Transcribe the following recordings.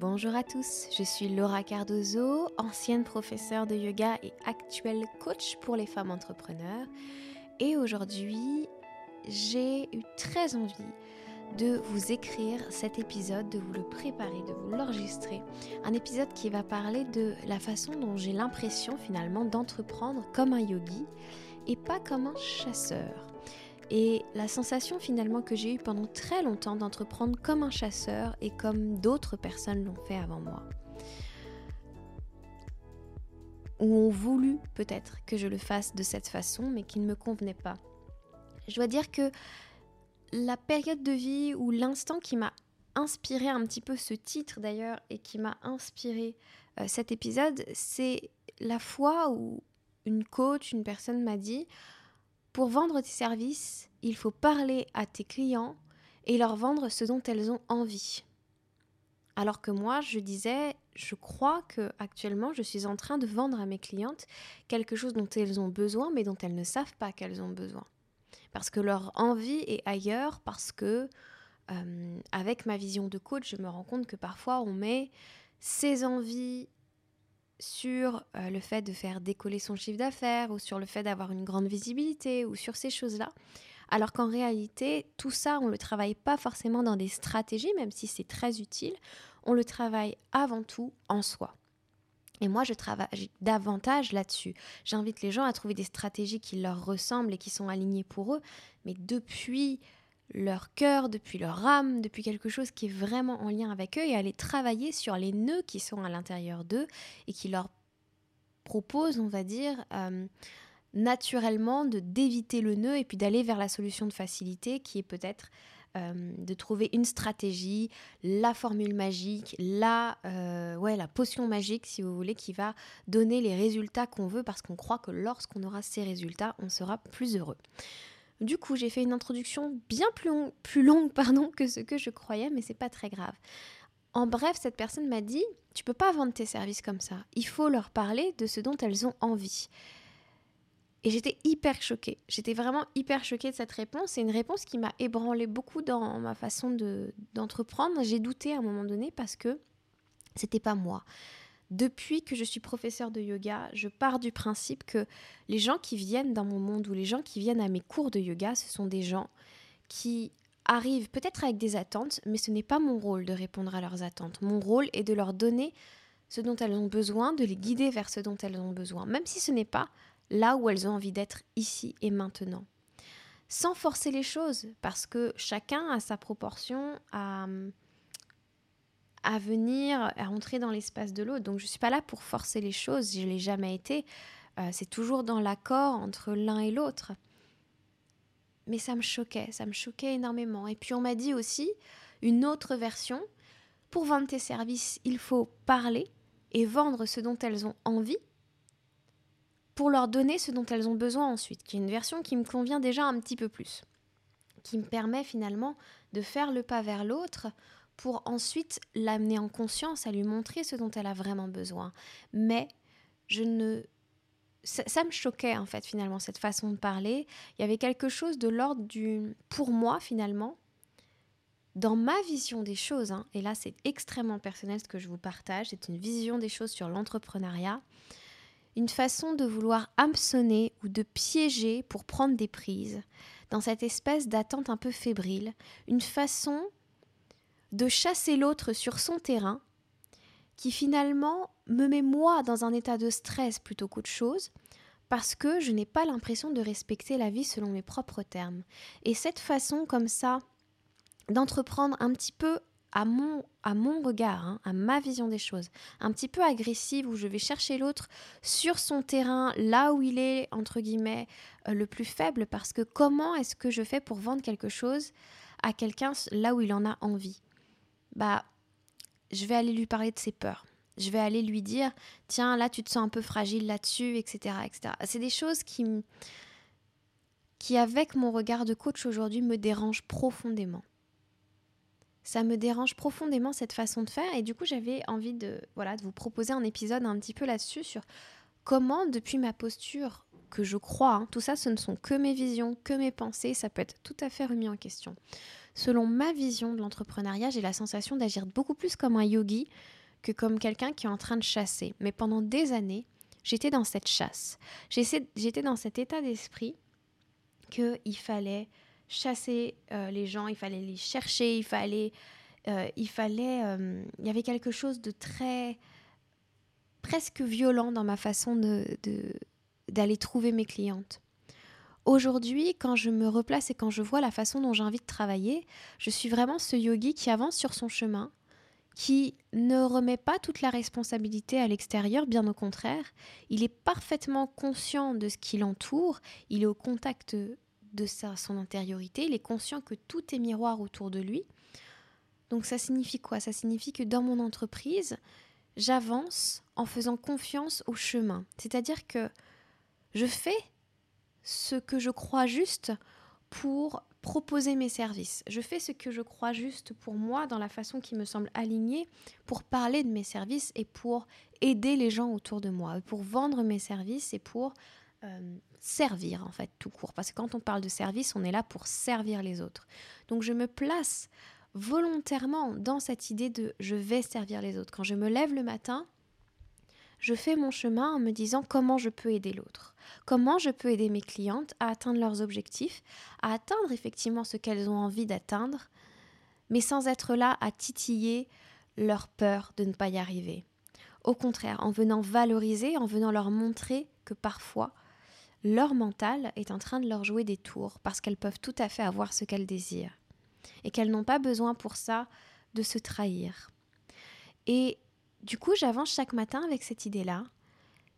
Bonjour à tous, je suis Laura Cardozo, ancienne professeure de yoga et actuelle coach pour les femmes entrepreneurs. Et aujourd'hui, j'ai eu très envie de vous écrire cet épisode, de vous le préparer, de vous l'enregistrer. Un épisode qui va parler de la façon dont j'ai l'impression finalement d'entreprendre comme un yogi et pas comme un chasseur. Et la sensation finalement que j'ai eue pendant très longtemps d'entreprendre comme un chasseur et comme d'autres personnes l'ont fait avant moi. Ou ont voulu peut-être que je le fasse de cette façon, mais qui ne me convenait pas. Je dois dire que la période de vie ou l'instant qui m'a inspiré un petit peu ce titre d'ailleurs et qui m'a inspiré euh, cet épisode, c'est la fois où une coach, une personne m'a dit pour vendre tes services, il faut parler à tes clients et leur vendre ce dont elles ont envie. Alors que moi, je disais, je crois que actuellement, je suis en train de vendre à mes clientes quelque chose dont elles ont besoin, mais dont elles ne savent pas qu'elles ont besoin. Parce que leur envie est ailleurs, parce que euh, avec ma vision de coach, je me rends compte que parfois on met ses envies sur euh, le fait de faire décoller son chiffre d'affaires ou sur le fait d'avoir une grande visibilité ou sur ces choses-là. Alors qu'en réalité, tout ça, on ne le travaille pas forcément dans des stratégies, même si c'est très utile, on le travaille avant tout en soi. Et moi, je travaille davantage là-dessus. J'invite les gens à trouver des stratégies qui leur ressemblent et qui sont alignées pour eux, mais depuis leur cœur, depuis leur âme, depuis quelque chose qui est vraiment en lien avec eux et aller travailler sur les nœuds qui sont à l'intérieur d'eux et qui leur proposent, on va dire, euh, naturellement de d'éviter le nœud et puis d'aller vers la solution de facilité qui est peut-être euh, de trouver une stratégie, la formule magique, la, euh, la potion magique, si vous voulez, qui va donner les résultats qu'on veut parce qu'on croit que lorsqu'on aura ces résultats, on sera plus heureux. Du coup, j'ai fait une introduction bien plus, longue pardon, que ce que je croyais, mais c'est pas très grave. En bref, cette personne m'a dit Tu peux pas vendre tes services comme ça. Il faut leur parler de ce dont elles ont envie. Et j'étais hyper choquée. J'étais vraiment hyper choquée de cette réponse. C'est une réponse qui m'a ébranlé beaucoup dans ma façon d'entreprendre. J'ai douté à un moment donné parce que c'était pas moi. Depuis que je suis professeur de yoga, je pars du principe que les gens qui viennent dans mon monde ou les gens qui viennent à mes cours de yoga, ce sont des gens qui arrivent peut-être avec des attentes, mais ce n'est pas mon rôle de répondre à leurs attentes. Mon rôle est de leur donner ce dont elles ont besoin, de les guider vers ce dont elles ont besoin, même si ce n'est pas là où elles ont envie d'être ici et maintenant. Sans forcer les choses, parce que chacun a sa proportion à à venir, à entrer dans l'espace de l'autre. Donc je ne suis pas là pour forcer les choses, je ne l'ai jamais été. Euh, c'est toujours dans l'accord entre l'un et l'autre. Mais ça me choquait, ça me choquait énormément. Et puis on m'a dit aussi une autre version. Pour vendre tes services, il faut parler et vendre ce dont elles ont envie pour leur donner ce dont elles ont besoin ensuite, qui est une version qui me convient déjà un petit peu plus, qui me permet finalement de faire le pas vers l'autre pour ensuite l'amener en conscience, à lui montrer ce dont elle a vraiment besoin. Mais je ne... Ça, me choquait en fait finalement cette façon de parler. Il y avait quelque chose de l'ordre du... Pour moi finalement, dans ma vision des choses, hein, et là c'est extrêmement personnel ce que je vous partage, c'est une vision des choses sur l'entrepreneuriat, une façon de vouloir hameçonner ou de piéger pour prendre des prises, dans cette espèce d'attente un peu fébrile, une façon de chasser l'autre sur son terrain, qui finalement me met moi dans un état de stress plutôt qu'autre chose, parce que je n'ai pas l'impression de respecter la vie selon mes propres termes. Et cette façon comme ça d'entreprendre un petit peu à mon, à mon regard, hein, à ma vision des choses, un petit peu agressive où je vais chercher l'autre sur son terrain, là où il est, entre guillemets, euh, le plus faible, parce que comment est-ce que je fais pour vendre quelque chose à quelqu'un là où il en a envie? Bah, je vais aller lui parler de ses peurs. Je vais aller lui dire, tiens, là, tu te sens un peu fragile là-dessus, etc.. C'est des choses qui, qui, avec mon regard de coach aujourd'hui, me dérangent profondément. Ça me dérange profondément cette façon de faire et du coup j'avais envie de, voilà, de vous proposer un épisode un petit peu là-dessus sur comment depuis ma posture que je crois, hein, tout ça ce ne sont que mes visions, que mes pensées, ça peut être tout à fait remis en question. Selon ma vision de l'entrepreneuriat, j'ai la sensation d'agir beaucoup plus comme un yogi que comme quelqu'un qui est en train de chasser. Mais pendant des années, j'étais dans cette chasse. J'étais dans cet état d'esprit qu'il fallait chasser euh, les gens, il fallait les chercher, il fallait... Euh, il fallait... Euh, il y avait quelque chose de très... presque violent dans ma façon de, d'aller trouver mes clientes. Aujourd'hui, quand je me replace et quand je vois la façon dont j'ai envie de travailler, je suis vraiment ce yogi qui avance sur son chemin, qui ne remet pas toute la responsabilité à l'extérieur, bien au contraire, il est parfaitement conscient de ce qui l'entoure, il est au contact de sa, son intériorité, il est conscient que tout est miroir autour de lui. Donc ça signifie quoi? Ça signifie que dans mon entreprise, j'avance en faisant confiance au chemin. C'est-à-dire que je fais ce que je crois juste pour proposer mes services. Je fais ce que je crois juste pour moi dans la façon qui me semble alignée pour parler de mes services et pour aider les gens autour de moi, pour vendre mes services et pour euh, servir en fait tout court. Parce que quand on parle de service, on est là pour servir les autres. Donc je me place volontairement dans cette idée de je vais servir les autres. Quand je me lève le matin, je fais mon chemin en me disant comment je peux aider l'autre, comment je peux aider mes clientes à atteindre leurs objectifs, à atteindre effectivement ce qu'elles ont envie d'atteindre, mais sans être là à titiller leur peur de ne pas y arriver. Au contraire, en venant valoriser, en venant leur montrer que parfois leur mental est en train de leur jouer des tours parce qu'elles peuvent tout à fait avoir ce qu'elles désirent et qu'elles n'ont pas besoin pour ça de se trahir. Et du coup, j'avance chaque matin avec cette idée-là.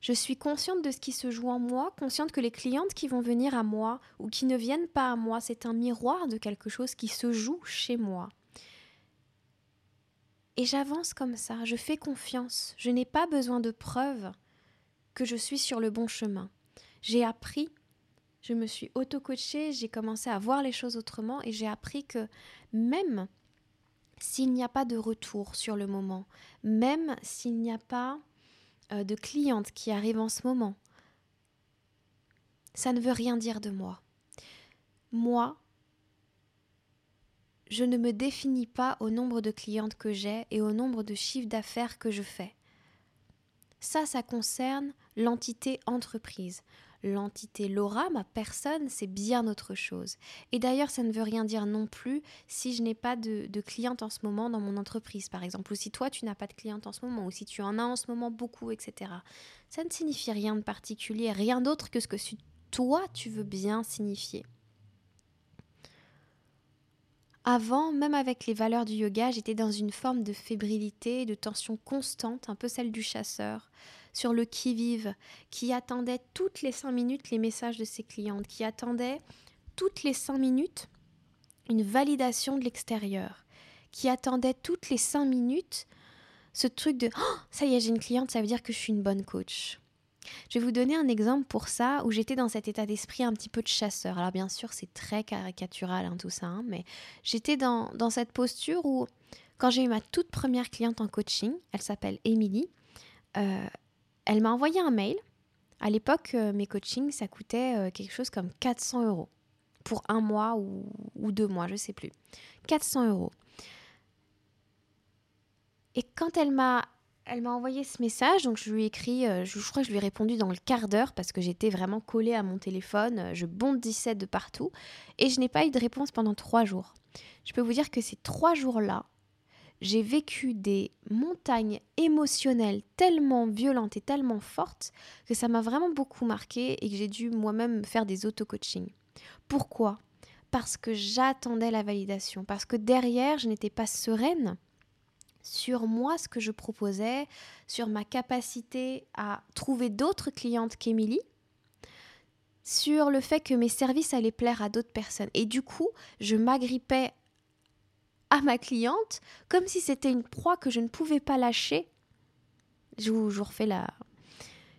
Je suis consciente de ce qui se joue en moi, consciente que les clientes qui vont venir à moi ou qui ne viennent pas à moi, c'est un miroir de quelque chose qui se joue chez moi. Et j'avance comme ça, je fais confiance, je n'ai pas besoin de preuves que je suis sur le bon chemin. J'ai appris, je me suis auto-coachée, j'ai commencé à voir les choses autrement et j'ai appris que même s'il n'y a pas de retour sur le moment, même s'il n'y a pas euh, de cliente qui arrive en ce moment, ça ne veut rien dire de moi. Moi, je ne me définis pas au nombre de clientes que j'ai et au nombre de chiffres d'affaires que je fais. Ça, ça concerne l'entité entreprise l'entité Laura, ma personne, c'est bien autre chose. Et d'ailleurs, ça ne veut rien dire non plus si je n'ai pas de, cliente en ce moment dans mon entreprise, par exemple, ou si toi, tu n'as pas de cliente en ce moment, ou si tu en as en ce moment beaucoup, etc. Ça ne signifie rien de particulier, rien d'autre que ce que toi, tu veux bien signifier. Avant, même avec les valeurs du yoga, j'étais dans une forme de fébrilité, de tension constante, un peu celle du chasseur sur le qui-vive, qui attendait toutes les cinq minutes les messages de ses clientes, qui attendait toutes les cinq minutes une validation de l'extérieur, qui attendait toutes les cinq minutes ce truc de oh, ça y est, j'ai une cliente, ça veut dire que je suis une bonne coach. Je vais vous donner un exemple pour ça où j'étais dans cet état d'esprit un petit peu de chasseur. Alors bien sûr, c'est très caricatural hein, tout ça, hein, mais j'étais dans, dans, cette posture où quand j'ai eu ma toute première cliente en coaching, elle s'appelle Émilie, euh, elle m'a envoyé un mail. À l'époque, euh, mes coachings, ça coûtait euh, quelque chose comme 400 euros pour un mois ou, deux mois, je ne sais plus. 400 euros. Et quand elle m'a elle m'a envoyé ce message, donc je lui ai écrit, euh, je, crois que je lui ai répondu dans le quart d'heure parce que j'étais vraiment collée à mon téléphone, je bondissais de partout, et je n'ai pas eu de réponse pendant trois jours. Je peux vous dire que ces trois jours-là, j'ai vécu des montagnes émotionnelles tellement violentes et tellement fortes que ça m'a vraiment beaucoup marqué et que j'ai dû moi-même faire des auto-coaching. Pourquoi? Parce que j'attendais la validation, parce que derrière, je n'étais pas sereine sur moi, ce que je proposais, sur ma capacité à trouver d'autres clientes qu'Émilie, sur le fait que mes services allaient plaire à d'autres personnes. Et du coup, je m'agrippais à ma cliente comme si c'était une proie que je ne pouvais pas lâcher. Je vous, refais la,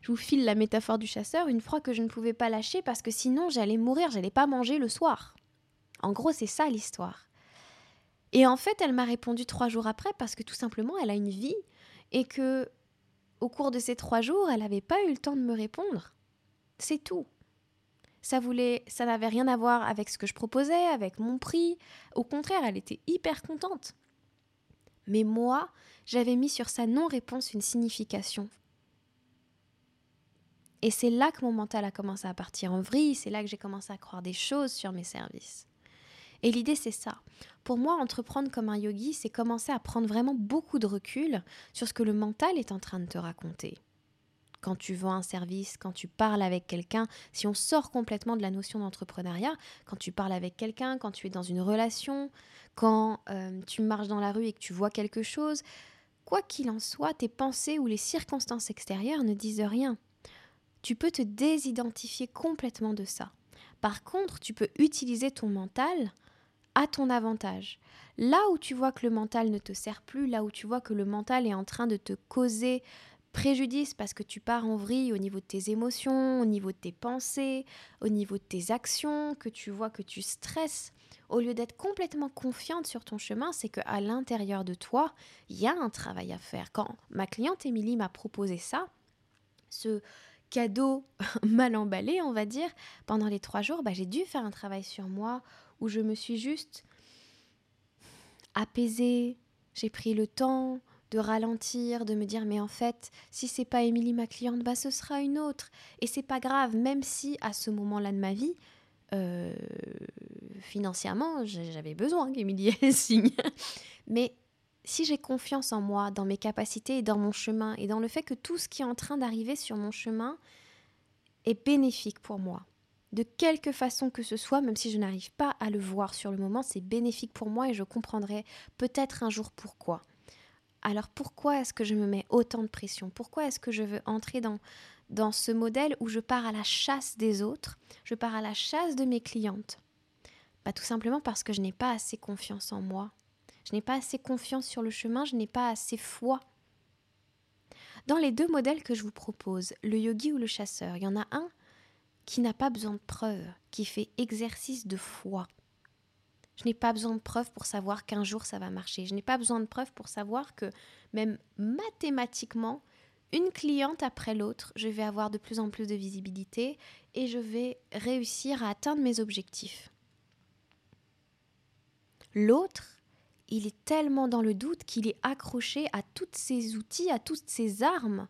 je vous file la métaphore du chasseur, une proie que je ne pouvais pas lâcher parce que sinon j'allais mourir, j'allais pas manger le soir. En gros, c'est ça l'histoire. Et en fait, elle m'a répondu trois jours après parce que tout simplement, elle a une vie et que au cours de ces trois jours, elle n'avait pas eu le temps de me répondre. C'est tout. Ça voulait, ça n'avait rien à voir avec ce que je proposais, avec mon prix. Au contraire, elle était hyper contente. Mais moi, j'avais mis sur sa non-réponse une signification. Et c'est là que mon mental a commencé à partir en vrille, c'est là que j'ai commencé à croire des choses sur mes services. Et l'idée, c'est ça. Pour moi, entreprendre comme un yogi, c'est commencer à prendre vraiment beaucoup de recul sur ce que le mental est en train de te raconter. Quand tu vends un service, quand tu parles avec quelqu'un, si on sort complètement de la notion d'entrepreneuriat, quand tu parles avec quelqu'un, quand tu es dans une relation, quand euh, tu marches dans la rue et que tu vois quelque chose, quoi qu'il en soit, tes pensées ou les circonstances extérieures ne disent rien. Tu peux te désidentifier complètement de ça. Par contre, tu peux utiliser ton mental à ton avantage. Là où tu vois que le mental ne te sert plus, là où tu vois que le mental est en train de te causer préjudice parce que tu pars en vrille au niveau de tes émotions, au niveau de tes pensées, au niveau de tes actions, que tu vois que tu stresses, au lieu d'être complètement confiante sur ton chemin, c'est qu'à l'intérieur de toi, il y a un travail à faire. Quand ma cliente Émilie m'a proposé ça, ce cadeau mal emballé, on va dire, pendant les trois jours, bah, j'ai dû faire un travail sur moi où je me suis juste apaisée, j'ai pris le temps de ralentir, de me dire mais en fait, si c'est pas Émilie ma cliente, bah ce sera une autre et c'est pas grave même si à ce moment-là de ma vie euh, financièrement, j'avais besoin qu'Émilie signe. Mais si j'ai confiance en moi, dans mes capacités et dans mon chemin, et dans le fait que tout ce qui est en train d'arriver sur mon chemin est bénéfique pour moi, de quelque façon que ce soit, même si je n'arrive pas à le voir sur le moment, c'est bénéfique pour moi et je comprendrai peut-être un jour pourquoi. Alors pourquoi est-ce que je me mets autant de pression? Pourquoi est-ce que je veux entrer dans, ce modèle où je pars à la chasse des autres, je pars à la chasse de mes clientes? Bah, Tout simplement parce que je n'ai pas assez confiance en moi. Je n'ai pas assez confiance sur le chemin, je n'ai pas assez foi. Dans les deux modèles que je vous propose, le yogi ou le chasseur, il y en a un qui n'a pas besoin de preuves, qui fait exercice de foi. Je n'ai pas besoin de preuves pour savoir qu'un jour ça va marcher. Je n'ai pas besoin de preuves pour savoir que même mathématiquement, une cliente après l'autre, je vais avoir de plus en plus de visibilité et je vais réussir à atteindre mes objectifs. L'autre, il est tellement dans le doute qu'il est accroché à tous ces outils, à toutes ces armes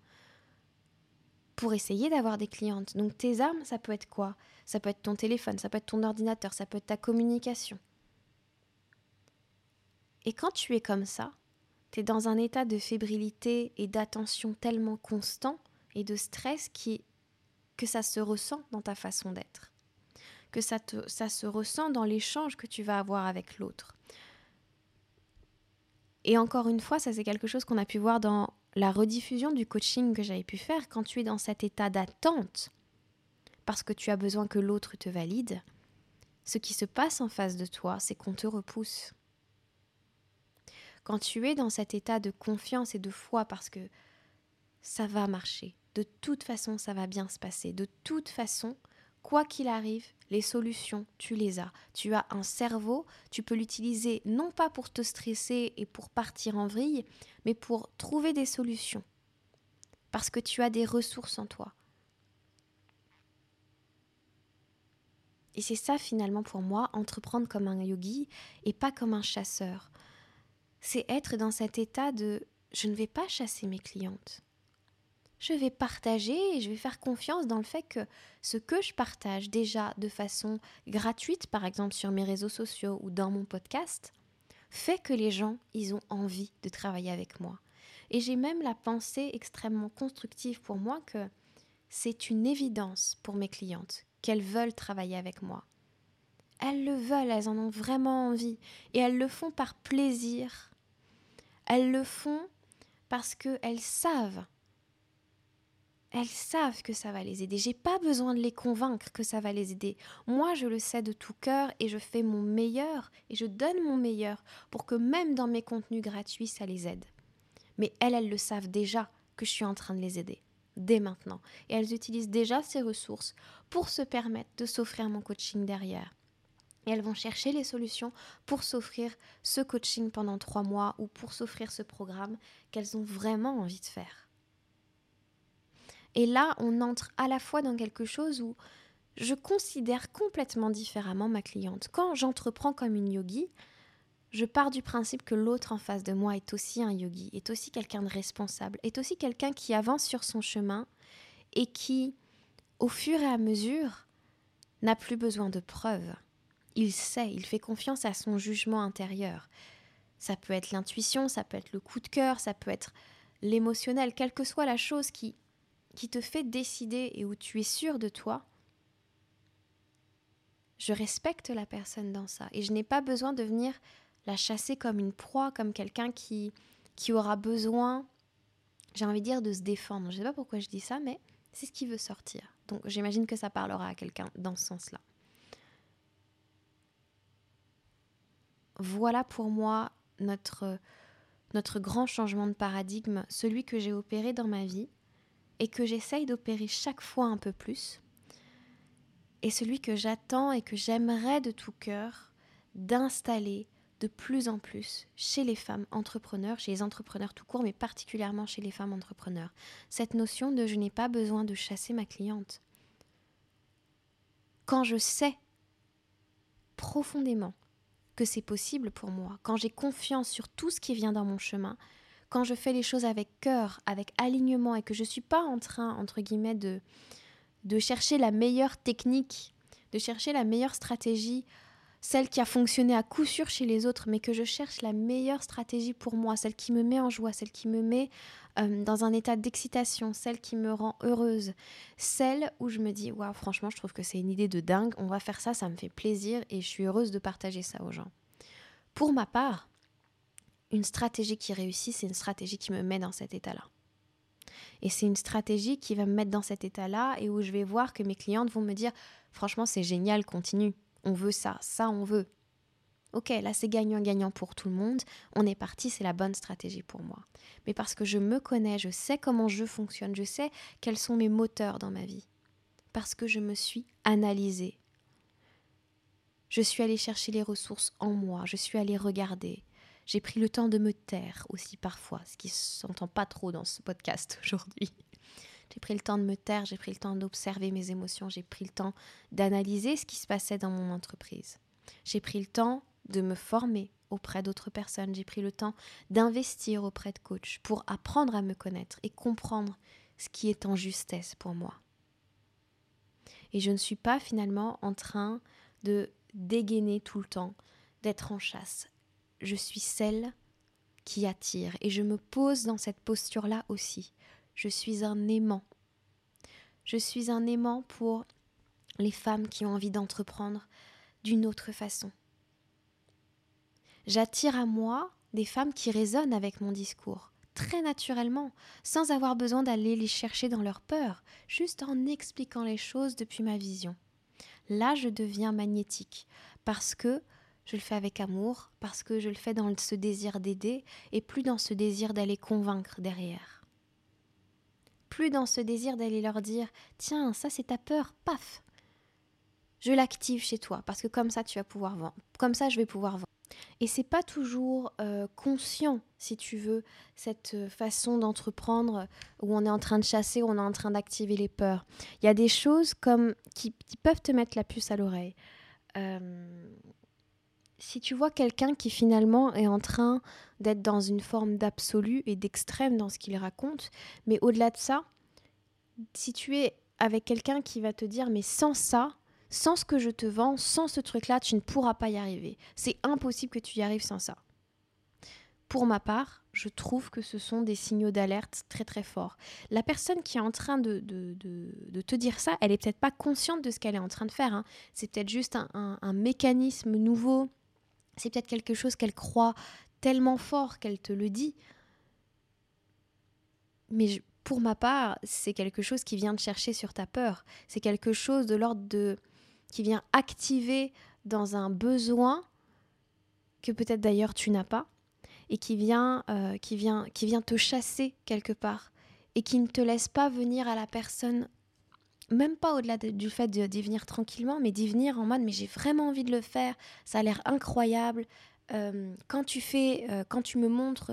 pour essayer d'avoir des clientes. Donc tes armes, ça peut être quoi? Ça peut être ton téléphone, ça peut être ton ordinateur, ça peut être ta communication. Et quand tu es comme ça, tu es dans un état de fébrilité et d'attention tellement constant et de stress qui, que ça se ressent dans ta façon d'être, que ça, ça se ressent dans l'échange que tu vas avoir avec l'autre. Et encore une fois, ça c'est quelque chose qu'on a pu voir dans la rediffusion du coaching que j'avais pu faire quand tu es dans cet état d'attente, parce que tu as besoin que l'autre te valide, ce qui se passe en face de toi, c'est qu'on te repousse. Quand tu es dans cet état de confiance et de foi parce que ça va marcher, de toute façon ça va bien se passer, de toute façon, quoi qu'il arrive, les solutions, tu les as. Tu as un cerveau, tu peux l'utiliser non pas pour te stresser et pour partir en vrille, mais pour trouver des solutions. Parce que tu as des ressources en toi. Et c'est ça finalement pour moi, entreprendre comme un yogi et pas comme un chasseur. C'est être dans cet état de je ne vais pas chasser mes clientes je vais partager et je vais faire confiance dans le fait que ce que je partage déjà de façon gratuite, par exemple sur mes réseaux sociaux ou dans mon podcast, fait que les gens, ils ont envie de travailler avec moi. Et j'ai même la pensée extrêmement constructive pour moi que c'est une évidence pour mes clientes qu'elles veulent travailler avec moi. Elles le veulent, elles en ont vraiment envie et elles le font par plaisir. Elles le font parce qu'elles savent elles savent que ça va les aider. J'ai pas besoin de les convaincre que ça va les aider. Moi, je le sais de tout cœur et je fais mon meilleur et je donne mon meilleur pour que même dans mes contenus gratuits, ça les aide. Mais elles, elles le savent déjà que je suis en train de les aider dès maintenant. Et elles utilisent déjà ces ressources pour se permettre de s'offrir mon coaching derrière. Et elles vont chercher les solutions pour s'offrir ce coaching pendant trois mois ou pour s'offrir ce programme qu'elles ont vraiment envie de faire. Et là, on entre à la fois dans quelque chose où je considère complètement différemment ma cliente. Quand j'entreprends comme une yogi, je pars du principe que l'autre en face de moi est aussi un yogi, est aussi quelqu'un de responsable, est aussi quelqu'un qui avance sur son chemin et qui, au fur et à mesure, n'a plus besoin de preuves. Il sait, il fait confiance à son jugement intérieur. Ça peut être l'intuition, ça peut être le coup de cœur, ça peut être l'émotionnel, quelle que soit la chose qui, qui te fait décider et où tu es sûr de toi, je respecte la personne dans ça. Et je n'ai pas besoin de venir la chasser comme une proie, comme quelqu'un qui, qui aura besoin, j'ai envie de dire, de se défendre. Je ne sais pas pourquoi je dis ça, mais c'est ce qui veut sortir. Donc j'imagine que ça parlera à quelqu'un dans ce sens-là. Voilà pour moi notre, grand changement de paradigme, celui que j'ai opéré dans ma vie et que j'essaye d'opérer chaque fois un peu plus, et celui que j'attends et que j'aimerais de tout cœur d'installer de plus en plus chez les femmes entrepreneurs, chez les entrepreneurs tout court, mais particulièrement chez les femmes entrepreneurs. Cette notion de je n'ai pas besoin de chasser ma cliente. Quand je sais profondément que c'est possible pour moi, quand j'ai confiance sur tout ce qui vient dans mon chemin, quand je fais les choses avec cœur, avec alignement et que je ne suis pas en train, entre guillemets, de, de chercher la meilleure technique, de chercher la meilleure stratégie celle qui a fonctionné à coup sûr chez les autres, mais que je cherche la meilleure stratégie pour moi, celle qui me met en joie, celle qui me met euh, dans un état d'excitation, celle qui me rend heureuse, celle où je me dis, waouh, franchement, je trouve que c'est une idée de dingue, on va faire ça, ça me fait plaisir et je suis heureuse de partager ça aux gens. Pour ma part, une stratégie qui réussit, c'est une stratégie qui me met dans cet état-là. Et c'est une stratégie qui va me mettre dans cet état-là et où je vais voir que mes clientes vont me dire, franchement, c'est génial, continue on veut ça, ça on veut. Ok, là c'est gagnant-gagnant pour tout le monde, on est parti, c'est la bonne stratégie pour moi. Mais parce que je me connais, je sais comment je fonctionne, je sais quels sont mes moteurs dans ma vie. Parce que je me suis analysée. Je suis allée chercher les ressources en moi, je suis allée regarder. J'ai pris le temps de me taire aussi parfois, ce qui ne s'entend pas trop dans ce podcast aujourd'hui. J'ai pris le temps de me taire, j'ai pris le temps d'observer mes émotions, j'ai pris le temps d'analyser ce qui se passait dans mon entreprise. J'ai pris le temps de me former auprès d'autres personnes, j'ai pris le temps d'investir auprès de coachs pour apprendre à me connaître et comprendre ce qui est en justesse pour moi. Et je ne suis pas finalement en train de dégainer tout le temps, d'être en chasse. Je suis celle qui attire et je me pose dans cette posture-là aussi. Je suis un aimant. Je suis un aimant pour les femmes qui ont envie d'entreprendre d'une autre façon. J'attire à moi des femmes qui résonnent avec mon discours, très naturellement, sans avoir besoin d'aller les chercher dans leur peur, juste en expliquant les choses depuis ma vision. Là, je deviens magnétique, parce que je le fais avec amour, parce que je le fais dans ce désir d'aider, et plus dans ce désir d'aller convaincre derrière plus dans ce désir d'aller leur dire Tiens, ça c'est ta peur, paf Je l'active chez toi, parce que comme ça tu vas pouvoir vendre. Comme ça je vais pouvoir vendre. Et c'est pas toujours euh, conscient, si tu veux, cette euh, façon d'entreprendre où on est en train de chasser, où on est en train d'activer les peurs. Il y a des choses comme qui, peuvent te mettre la puce à l'oreille. Euh, si tu vois quelqu'un qui finalement est en train d'être dans une forme d'absolu et d'extrême dans ce qu'il raconte, mais au-delà de ça, si tu es avec quelqu'un qui va te dire mais sans ça, sans ce que je te vends, sans ce truc-là, tu ne pourras pas y arriver. C'est impossible que tu y arrives sans ça. Pour ma part, je trouve que ce sont des signaux d'alerte très très forts. La personne qui est en train de, te dire ça, elle est peut-être pas consciente de ce qu'elle est en train de faire. Hein. C'est peut-être juste un mécanisme nouveau c'est peut-être quelque chose qu'elle croit tellement fort qu'elle te le dit. Mais pour ma part, c'est quelque chose qui vient te chercher sur ta peur. C'est quelque chose de l'ordre de qui vient activer dans un besoin que peut-être d'ailleurs tu n'as pas et qui vient, euh, qui, vient, qui vient te chasser quelque part et qui ne te laisse pas venir à la personne même pas au-delà du fait d'y venir tranquillement, mais d'y venir en mode mais j'ai vraiment envie de le faire, ça a l'air incroyable. Euh, quand tu fais, euh, quand tu me montres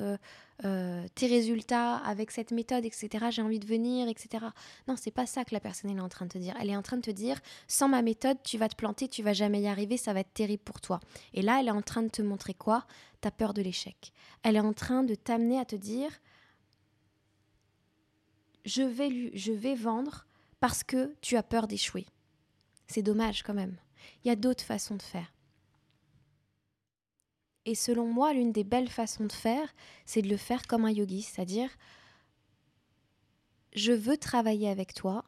euh, tes résultats avec cette méthode, etc. J'ai envie de venir, etc. Non, c'est pas ça que la personne est en train de te dire. Elle est en train de te dire, sans ma méthode, tu vas te planter, tu vas jamais y arriver, ça va être terrible pour toi. Et là, elle est en train de te montrer quoi? Ta peur de l'échec. Elle est en train de t'amener à te dire, je vais, je vais vendre parce que tu as peur d'échouer. C'est dommage quand même. Il y a d'autres façons de faire. Et selon moi, l'une des belles façons de faire, c'est de le faire comme un yogi, c'est-à-dire je veux travailler avec toi,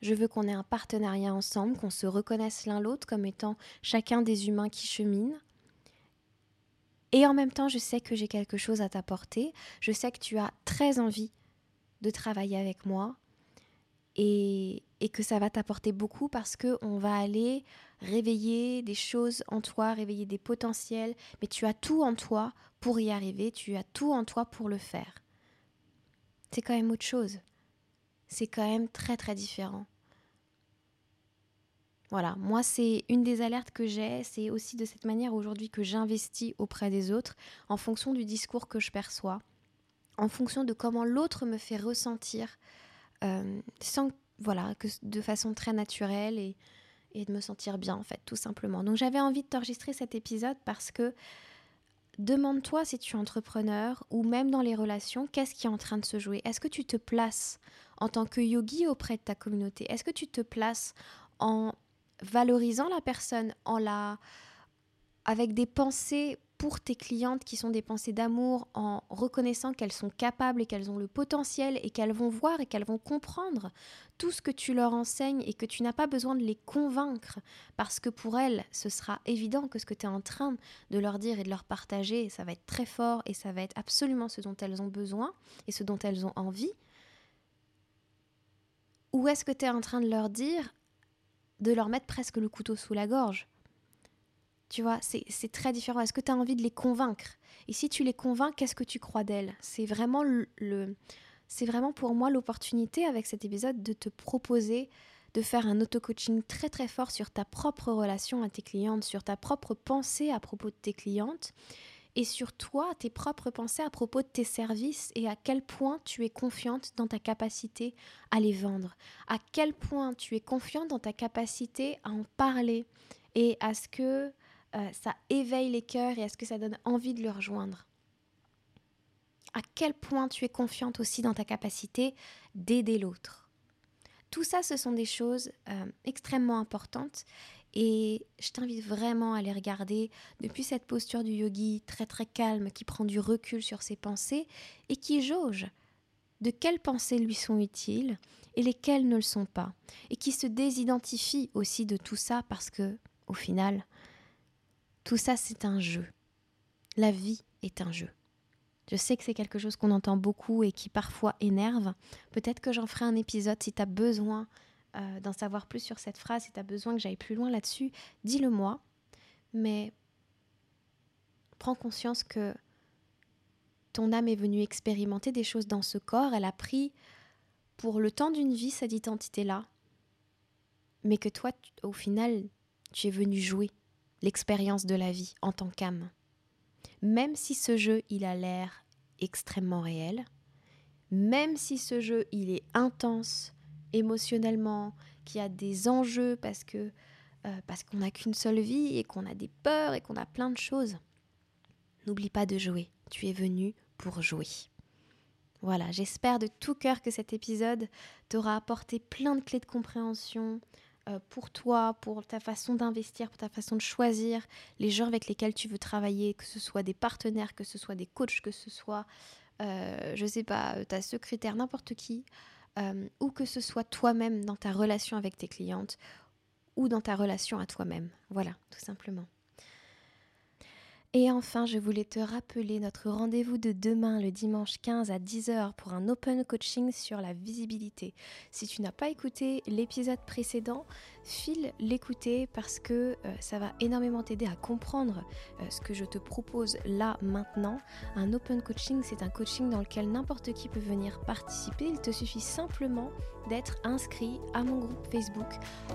je veux qu'on ait un partenariat ensemble, qu'on se reconnaisse l'un l'autre comme étant chacun des humains qui cheminent. Et en même temps, je sais que j'ai quelque chose à t'apporter, je sais que tu as très envie de travailler avec moi et, que ça va t'apporter beaucoup parce que on va aller réveiller des choses en toi, réveiller des potentiels, mais tu as tout en toi pour y arriver, tu as tout en toi pour le faire. C'est quand même autre chose. C'est quand même très très différent. Voilà, moi c'est une des alertes que j'ai, c'est aussi de cette manière aujourd'hui que j'investis auprès des autres en fonction du discours que je perçois, en fonction de comment l'autre me fait ressentir, euh, voilà que de façon très naturelle et, et de me sentir bien en fait, tout simplement. Donc j'avais envie de t'enregistrer cet épisode parce que demande-toi si tu es entrepreneur ou même dans les relations, qu'est-ce qui est en train de se jouer? Est-ce que tu te places en tant que yogi auprès de ta communauté? Est-ce que tu te places en valorisant la personne, en la avec des pensées pour tes clientes qui sont des pensées d'amour en reconnaissant qu'elles sont capables et qu'elles ont le potentiel et qu'elles vont voir et qu'elles vont comprendre tout ce que tu leur enseignes et que tu n'as pas besoin de les convaincre parce que pour elles, ce sera évident que ce que tu es en train de leur dire et de leur partager, ça va être très fort et ça va être absolument ce dont elles ont besoin et ce dont elles ont envie. Ou est-ce que tu es en train de leur dire de leur mettre presque le couteau sous la gorge? Tu vois, c'est très différent. Est-ce que tu as envie de les convaincre? Et si tu les convaincs, qu'est-ce que tu crois d'elles? C'est vraiment le, c'est vraiment pour moi l'opportunité avec cet épisode de te proposer de faire un auto-coaching très très fort sur ta propre relation à tes clientes, sur ta propre pensée à propos de tes clientes et sur toi, tes propres pensées à propos de tes services et à quel point tu es confiante dans ta capacité à les vendre, à quel point tu es confiante dans ta capacité à en parler et à ce que ça éveille les cœurs et est-ce que ça donne envie de le rejoindre? À quel point tu es confiante aussi dans ta capacité d'aider l'autre? Tout ça, ce sont des choses euh, extrêmement importantes et je t'invite vraiment à les regarder depuis cette posture du yogi très très calme qui prend du recul sur ses pensées et qui jauge de quelles pensées lui sont utiles et lesquelles ne le sont pas et qui se désidentifie aussi de tout ça parce que au final tout ça, c'est un jeu. La vie est un jeu. Je sais que c'est quelque chose qu'on entend beaucoup et qui parfois énerve. Peut-être que j'en ferai un épisode si tu as besoin euh, d'en savoir plus sur cette phrase, si tu as besoin que j'aille plus loin là-dessus, dis-le moi. Mais prends conscience que ton âme est venue expérimenter des choses dans ce corps, elle a pris pour le temps d'une vie cette identité-là, mais que toi, au final, tu es venu jouer l'expérience de la vie en tant qu'âme. Même si ce jeu, il a l'air extrêmement réel, même si ce jeu, il est intense émotionnellement, qu'il y a des enjeux parce que euh, parce qu'on n'a qu'une seule vie et qu'on a des peurs et qu'on a plein de choses. N'oublie pas de jouer. Tu es venu pour jouer. Voilà, j'espère de tout cœur que cet épisode t'aura apporté plein de clés de compréhension, pour toi, pour ta façon d'investir, pour ta façon de choisir les gens avec lesquels tu veux travailler, que ce soit des partenaires, que ce soit des coachs, que ce soit, euh, je sais pas, euh, ta secrétaire, n'importe qui, ou que ce soit toi-même dans ta relation avec tes clientes ou dans ta relation à toi-même. Voilà, tout simplement. Et enfin, je voulais te rappeler notre rendez-vous de demain, le dimanche 15 à 10h, pour un open coaching sur la visibilité. Si tu n'as pas écouté l'épisode précédent, file l'écouter parce que euh, ça va énormément t'aider à comprendre euh, ce que je te propose là maintenant. Un open coaching, c'est un coaching dans lequel n'importe qui peut venir participer. Il te suffit simplement d'être inscrit à mon groupe Facebook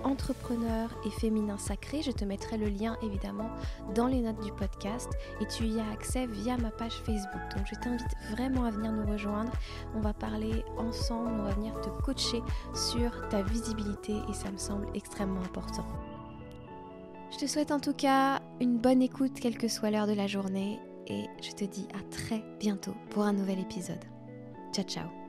Entrepreneur et Féminin Sacré. Je te mettrai le lien évidemment dans les notes du podcast et tu y as accès via ma page Facebook. Donc je t'invite vraiment à venir nous rejoindre. On va parler ensemble, on va venir te coacher sur ta visibilité et ça me semble important. Je te souhaite en tout cas une bonne écoute, quelle que soit l'heure de la journée, et je te dis à très bientôt pour un nouvel épisode. Ciao ciao